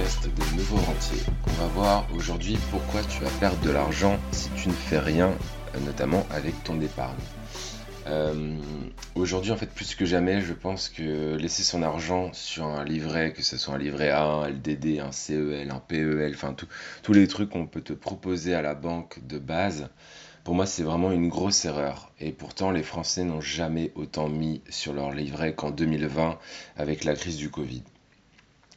podcast de Nouveau Rentier. On va voir aujourd'hui pourquoi tu vas perdre de l'argent si tu ne fais rien, notamment avec ton épargne. Euh, aujourd'hui, en fait, plus que jamais, je pense que laisser son argent sur un livret, que ce soit un livret A, un LDD, un CEL, un PEL, enfin tous les trucs qu'on peut te proposer à la banque de base, pour moi, c'est vraiment une grosse erreur. Et pourtant, les Français n'ont jamais autant mis sur leur livret qu'en 2020 avec la crise du Covid.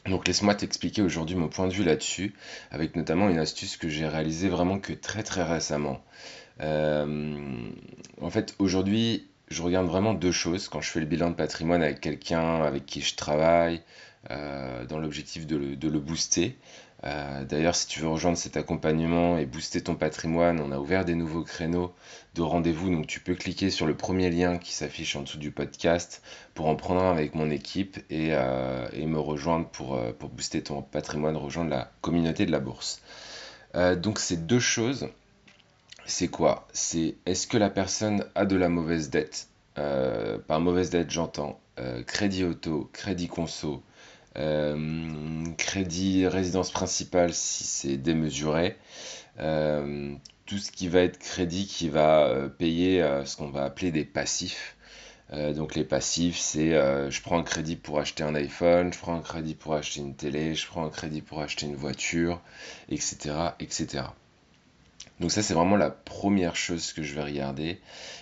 Donc laisse-moi t'expliquer aujourd'hui mon point de vue là-dessus, avec notamment une astuce que j'ai réalisée vraiment que très très récemment. Euh, en fait, aujourd'hui, je regarde vraiment deux choses quand je fais le bilan de patrimoine avec quelqu'un avec qui je travaille, euh, dans l'objectif de le, booster. Euh, d'ailleurs, si tu veux rejoindre cet accompagnement et booster ton patrimoine, on a ouvert des nouveaux créneaux de rendez-vous. Donc, tu peux cliquer sur le premier lien qui s'affiche en dessous du podcast pour en prendre un avec mon équipe et, euh, me rejoindre pour, pour, booster ton patrimoine, rejoindre la communauté de la bourse. donc, ces deux choses, c'est quoi? C'est est-ce que la personne a de la mauvaise dette? Par mauvaise dette, j'entends crédit auto, crédit conso, euh, crédit résidence principale si c'est démesuré. Euh, tout ce qui va être crédit qui va euh, payer ce qu'on va appeler des passifs. donc les passifs, c'est je prends un crédit pour acheter un iPhone, je prends un crédit pour acheter une télé, je prends un crédit pour acheter une voiture, etc. etc. Donc ça, c'est vraiment la première chose que je vais regarder.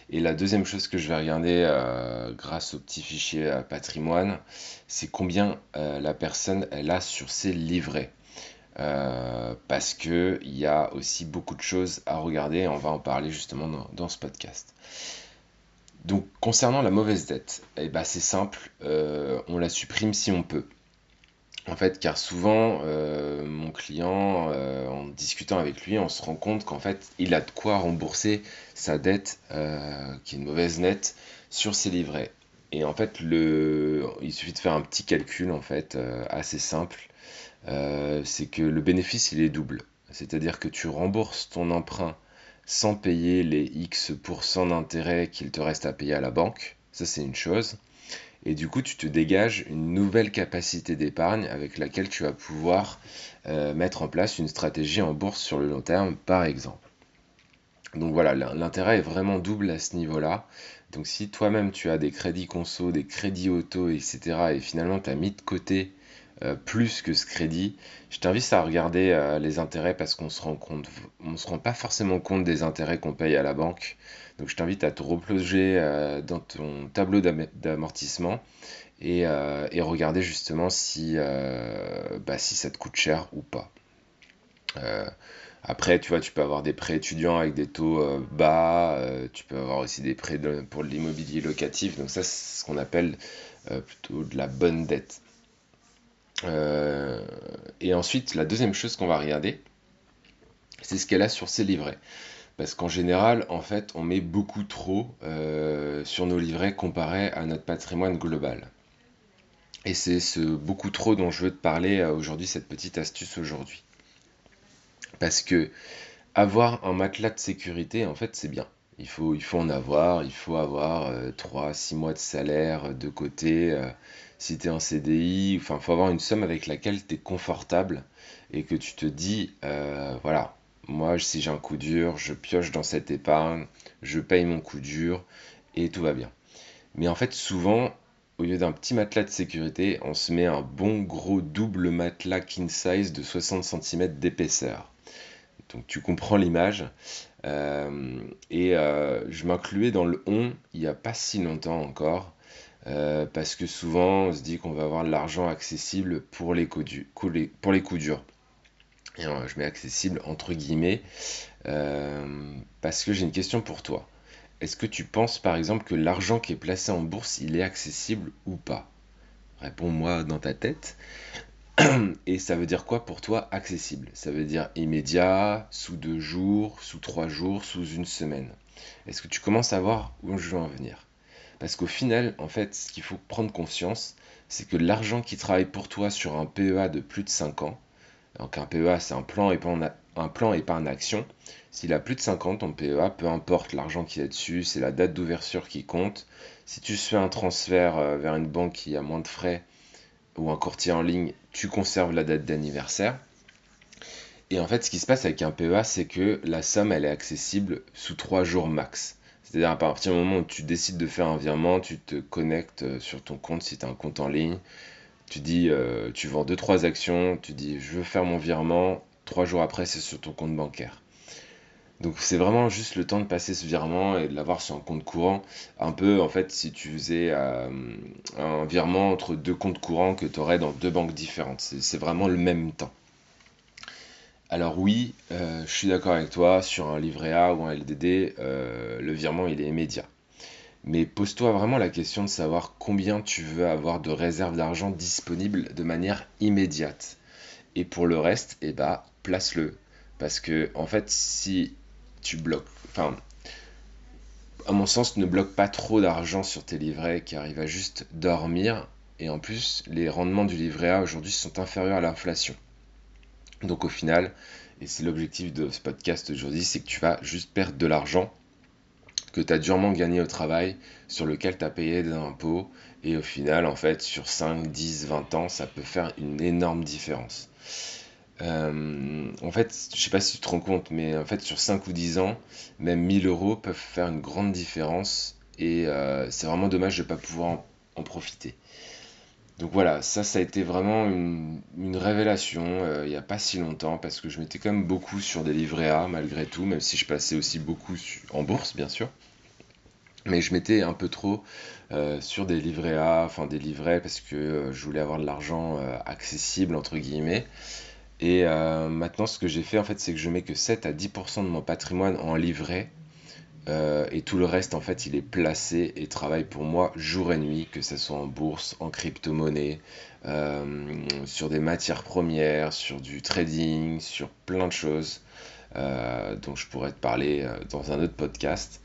Et la deuxième chose que je vais regarder euh, grâce au petit fichier euh, patrimoine, c'est combien euh, la personne elle a sur ses livrets. parce qu'il y a aussi beaucoup de choses à regarder et on va en parler justement dans, ce podcast. Donc concernant la mauvaise dette, eh ben, c'est simple, on la supprime si on peut. En fait, car souvent, euh, mon client, euh, en discutant avec lui, on se rend compte qu'en fait, il a de quoi rembourser sa dette, euh, qui est une mauvaise nette, sur ses livrets. Et en fait, le, il suffit de faire un petit calcul, en fait, assez simple. c'est que le bénéfice, il est double. C'est-à-dire que tu rembourses ton emprunt sans payer les X% d'intérêt qu'il te reste à payer à la banque. Ça, c'est une chose. Et du coup, tu te dégages une nouvelle capacité d'épargne avec laquelle tu vas pouvoir euh, mettre en place une stratégie en bourse sur le long terme, par exemple. Donc voilà, l'intérêt est vraiment double à ce niveau-là. Donc si toi-même tu as des crédits conso, des crédits auto, etc. et finalement tu as mis de côté euh, plus que ce crédit, je t'invite à regarder euh, les intérêts parce qu'on se rend compte, on se rend pas forcément compte des intérêts qu'on paye à la banque. Donc je t'invite à te replonger euh, dans ton tableau d'amortissement et, regarder justement bah, si ça te coûte cher ou pas. Après, tu vois, tu peux avoir des prêts étudiants avec des taux bas, tu peux avoir aussi des prêts pour l'immobilier locatif, donc ça c'est ce qu'on appelle plutôt de la bonne dette. Euh, et ensuite, la deuxième chose qu'on va regarder, c'est ce qu'elle a sur ses livrets. Parce qu'en général, en fait, on met beaucoup trop euh, sur nos livrets comparé à notre patrimoine global. Et c'est ce beaucoup trop dont je veux te parler euh, aujourd'hui, cette petite astuce aujourd'hui. Parce que avoir un matelas de sécurité, en fait, c'est bien. Il faut, en avoir, il faut avoir 3-6 mois de salaire de côté si tu es en CDI, enfin, il faut avoir une somme avec laquelle tu es confortable et que tu te dis, euh, voilà, moi, si j'ai un coup dur, je pioche dans cette épargne, je paye mon coup dur et tout va bien. Mais en fait, souvent, au lieu d'un petit matelas de sécurité, on se met un bon gros double matelas king size de 60 cm d'épaisseur. Donc tu comprends l'image. Euh, et euh, je m'incluais dans le on il n'y a pas si longtemps encore. Euh, parce que souvent on se dit qu'on va avoir de l'argent accessible pour les, coups coups durs. Et je mets accessible entre guillemets parce que j'ai une question pour toi. Est-ce que tu penses par exemple que l'argent qui est placé en bourse, il est accessible ou pas? Réponds-moi dans ta tête. Et ça veut dire quoi pour toi accessible? Ça veut dire immédiat, sous deux jours, sous trois jours, sous une semaine. Est-ce que tu commences à voir où je veux en venir? Parce qu'au final, en fait, ce qu'il faut prendre conscience, c'est que l'argent qui travaille pour toi sur un PEA de plus de 5 ans, donc un PEA c'est un plan épargne, un plan épargne action, s'il a plus de 5 ans, ton PEA, peu importe l'argent qui est dessus, c'est la date d'ouverture qui compte. Si tu fais un transfert euh, vers une banque qui a moins de frais, ou un courtier en ligne, tu conserves la date d'anniversaire. Et en fait, ce qui se passe avec un PEA, c'est que la somme, elle est accessible sous 3 jours max. C'est-à-dire à partir du moment où tu décides de faire un virement, tu te connectes euh, sur ton compte si tu as un compte en ligne. Tu dis, euh, tu vends 2-3 actions, tu dis, je veux faire mon virement. 3 jours après, c'est sur ton compte bancaire. Donc c'est vraiment juste le temps de passer ce virement et de l'avoir sur un compte courant. Un peu en fait si tu faisais euh, un virement entre deux comptes courants que tu aurais dans deux banques différentes. C'est vraiment le même temps. Alors oui, euh, je suis d'accord avec toi, sur un livret A ou un LDD, euh, le virement il est immédiat. Mais pose-toi vraiment la question de savoir combien tu veux avoir de réserves d'argent disponibles de manière immédiate. Et pour le reste, eh ben, place-le. Parce que en fait, si tu bloques. Enfin, à mon sens, ne bloque pas trop d'argent sur tes livrets qui arrivent à juste dormir. Et en plus, les rendements du livret A aujourd'hui sont inférieurs à l'inflation. Donc au final, et c'est l'objectif de ce podcast aujourd'hui, c'est que tu vas juste perdre de l'argent que tu as durement gagné au travail, sur lequel tu as payé des impôts. Et au final, en fait, sur 5, 10, 20 ans, ça peut faire une énorme différence. Euh, en fait, je sais pas si tu te rends compte, mais en fait, sur 5 ou 10 ans, même 1000 euros peuvent faire une grande différence et euh, c'est vraiment dommage de ne pas pouvoir en, profiter. Donc voilà, ça, ça a été vraiment une, révélation euh, il n'y a pas si longtemps parce que je m'étais quand même beaucoup sur des livrets A malgré tout, même si je passais aussi beaucoup en bourse, bien sûr. Mais je m'étais un peu trop sur des livrets A, enfin des livrets parce que je voulais avoir de l'argent accessible, entre guillemets. Et euh, maintenant, ce que j'ai fait, en fait, c'est que je mets que 7 à 10% de mon patrimoine en livret. Euh, et tout le reste, en fait, il est placé et travaille pour moi jour et nuit, que ce soit en bourse, en crypto-monnaie, euh, sur des matières premières, sur du trading, sur plein de choses dont je pourrais te parler dans un autre podcast.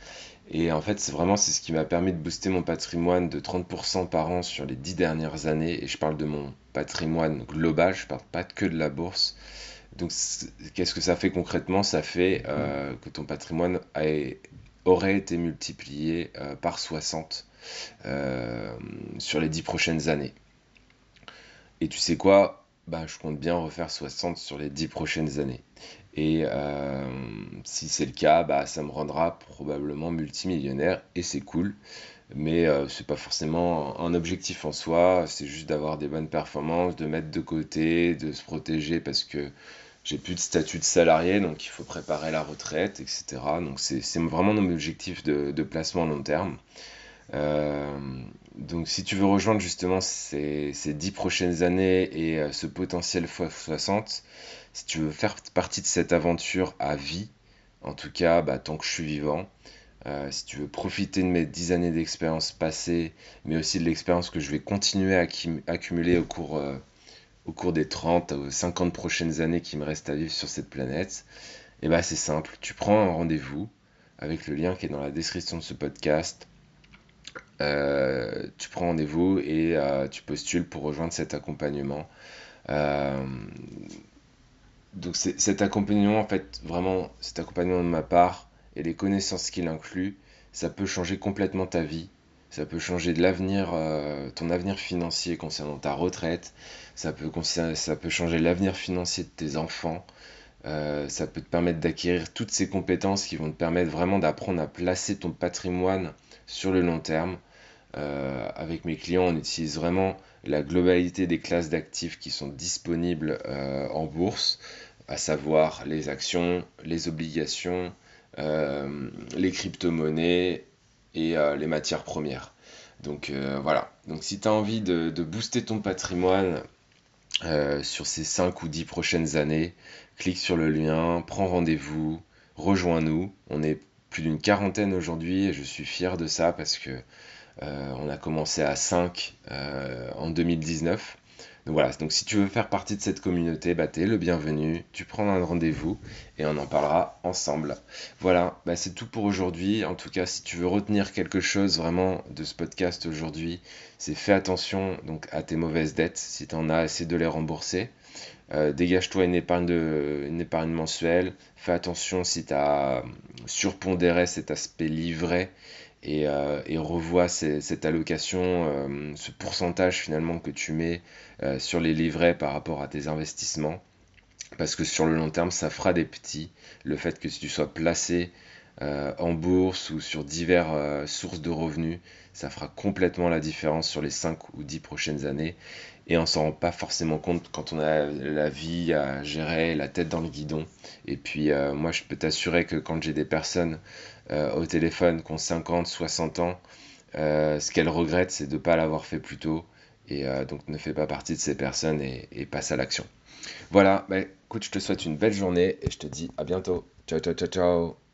Et en fait, c'est vraiment c'est ce qui m'a permis de booster mon patrimoine de 30% par an sur les 10 dernières années. Et je parle de mon patrimoine global, je parle pas que de la bourse. Donc, qu'est-ce que ça fait concrètement? Ça fait euh, que ton patrimoine aurait été multiplié euh, par 60 euh, sur les 10 prochaines années. Et tu sais quoi? Bah, Je compte bien refaire 60 sur les 10 prochaines années. Et si c'est le cas, bah, ça me rendra probablement multimillionnaire et c'est cool. Mais euh, c'est pas forcément un objectif en soi, c'est juste d'avoir des bonnes performances, de mettre de côté, de se protéger parce que j'ai plus de statut de salarié, donc il faut préparer la retraite, etc. Donc c'est vraiment mon objectif de, placement à long terme. Euh, donc si tu veux rejoindre justement ces, ces 10 prochaines années et ce potentiel x60, si tu veux faire partie de cette aventure à vie, en tout cas bah, tant que je suis vivant, euh, si tu veux profiter de mes 10 années d'expérience passée, mais aussi de l'expérience que je vais continuer à accumuler au cours, euh, des 30 ou 50 prochaines années qui me restent à vivre sur cette planète, et eh bah c'est simple, tu prends un rendez-vous avec le lien qui est dans la description de ce podcast. Euh, tu prends rendez-vous et tu postules pour rejoindre cet accompagnement donc cet accompagnement, en fait, vraiment, cet accompagnement de ma part et les connaissances qu'il inclut, ça peut changer complètement ta vie. Ça peut changer euh, ton avenir financier concernant ta retraite. Ça peut, ça peut changer l'avenir financier de tes enfants. Euh, ça peut te permettre d'acquérir toutes ces compétences qui vont te permettre vraiment d'apprendre à placer ton patrimoine sur le long terme. Euh, avec mes clients, on utilise vraiment la globalité des classes d'actifs qui sont disponibles en bourse à savoir les actions, les obligations, euh, les crypto-monnaies et euh, les matières premières. Donc euh, voilà, donc si tu as envie de, booster ton patrimoine sur ces 5 ou 10 prochaines années, clique sur le lien, prends rendez-vous, rejoins-nous. On est plus d'une quarantaine aujourd'hui et je suis fier de ça parce que on a commencé à 5 en 2019. Donc voilà, donc si tu veux faire partie de cette communauté, bah t'es le bienvenu, tu prends un rendez-vous et on en parlera ensemble. Voilà, bah c'est tout pour aujourd'hui. En tout cas, si tu veux retenir quelque chose vraiment de ce podcast aujourd'hui, c'est fais attention donc à tes mauvaises dettes. Si tu en as, essaie de les rembourser. Euh, dégage-toi une épargne, de, une épargne mensuelle. Fais attention si tu as surpondéré cet aspect livré et, revois cette allocation, ce pourcentage finalement que tu mets sur les livrets par rapport à tes investissements. Parce que sur le long terme, ça fera des petits. Le fait que tu sois placé euh, en bourse ou sur diverses euh, sources de revenus, ça fera complètement la différence sur les 5 ou 10 prochaines années. Et on s'en rend pas forcément compte quand on a la vie à gérer, la tête dans le guidon. Et puis euh, moi, je peux t'assurer que quand j'ai des personnes au téléphone qui ont 50, 60 ans, ce qu'elles regrettent, c'est de ne pas l'avoir fait plus tôt. Et donc ne fais pas partie de ces personnes et, et passe à l'action. Voilà, bah, écoute, je te souhaite une belle journée et je te dis à bientôt. Ciao, ciao, ciao, ciao.